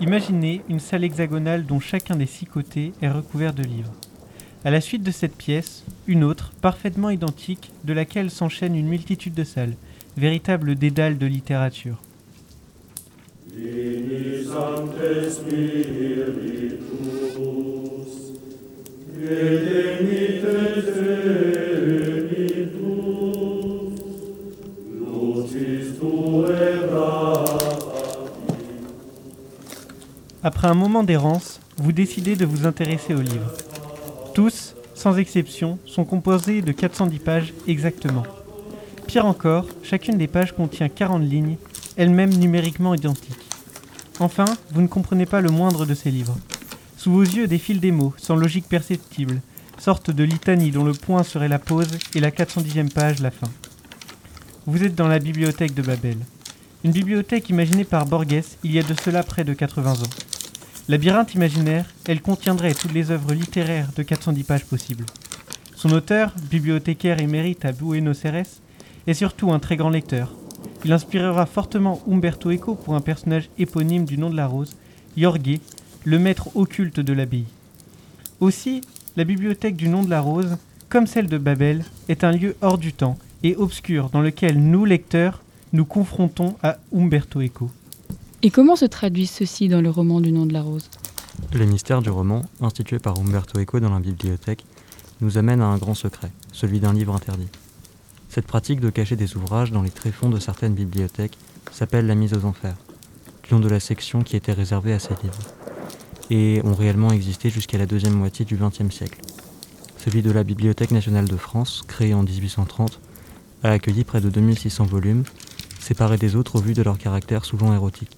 Imaginez une salle hexagonale dont chacun des six côtés est recouvert de livres. À la suite de cette pièce, une autre, parfaitement identique, de laquelle s'enchaîne une multitude de salles, véritable dédale de littérature. Après un moment d'errance, vous décidez de vous intéresser aux livres. Tous, sans exception, sont composés de 410 pages exactement. Pire encore, chacune des pages contient 40 lignes, elles-mêmes numériquement identiques. Enfin, vous ne comprenez pas le moindre de ces livres. Sous vos yeux défilent des mots, sans logique perceptible, sorte de litanie dont le point serait la pause et la 410e page la fin. Vous êtes dans la bibliothèque de Babel. Une bibliothèque imaginée par Borges il y a de cela près de 80 ans. Labyrinthe imaginaire, elle contiendrait toutes les œuvres littéraires de 410 pages possibles. Son auteur, bibliothécaire émérite à Buenos Aires, est surtout un très grand lecteur. Il inspirera fortement Umberto Eco pour un personnage éponyme du nom de la rose, Jorge, le maître occulte de l'abbaye. Aussi, la bibliothèque du nom de la rose, comme celle de Babel, est un lieu hors du temps et obscur dans lequel nous, lecteurs, nous confrontons à Umberto Eco. Et comment se traduit ceci dans le roman du nom de la rose? Le mystère du roman, institué par Umberto Eco dans la bibliothèque, nous amène à un grand secret, celui d'un livre interdit. Cette pratique de cacher des ouvrages dans les tréfonds de certaines bibliothèques s'appelle la mise aux enfers, du nom de la section qui était réservée à ces livres et ont réellement existé jusqu'à la deuxième moitié du XXe siècle. Celui de la Bibliothèque nationale de France, créée en 1830, a accueilli près de 2600 volumes, séparés des autres au vu de leur caractère souvent érotique.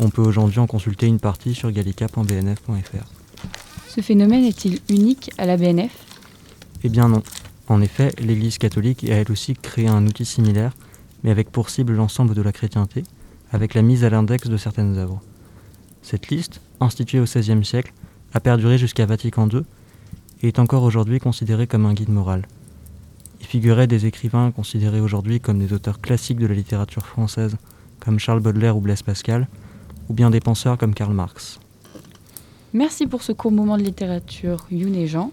On peut aujourd'hui en consulter une partie sur gallica.bnf.fr. Ce phénomène est-il unique à la BNF Eh bien non. En effet, l'Église catholique a elle aussi créé un outil similaire, mais avec pour cible l'ensemble de la chrétienté, avec la mise à l'index de certaines œuvres. Cette liste, instituée au XVIe siècle, a perduré jusqu'à Vatican II et est encore aujourd'hui considérée comme un guide moral. Y figuraient des écrivains considérés aujourd'hui comme des auteurs classiques de la littérature française, comme Charles Baudelaire ou Blaise Pascal, ou bien des penseurs comme Karl Marx. Merci pour ce court moment de littérature, Youn et Jean.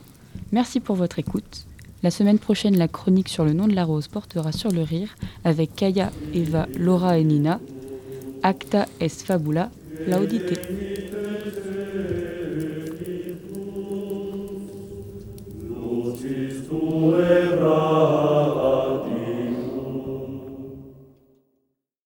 Merci pour votre écoute. La semaine prochaine, la chronique sur le nom de la rose portera sur le rire avec Kaya, Eva, Laura et Nina. Acta est fabula, laudite.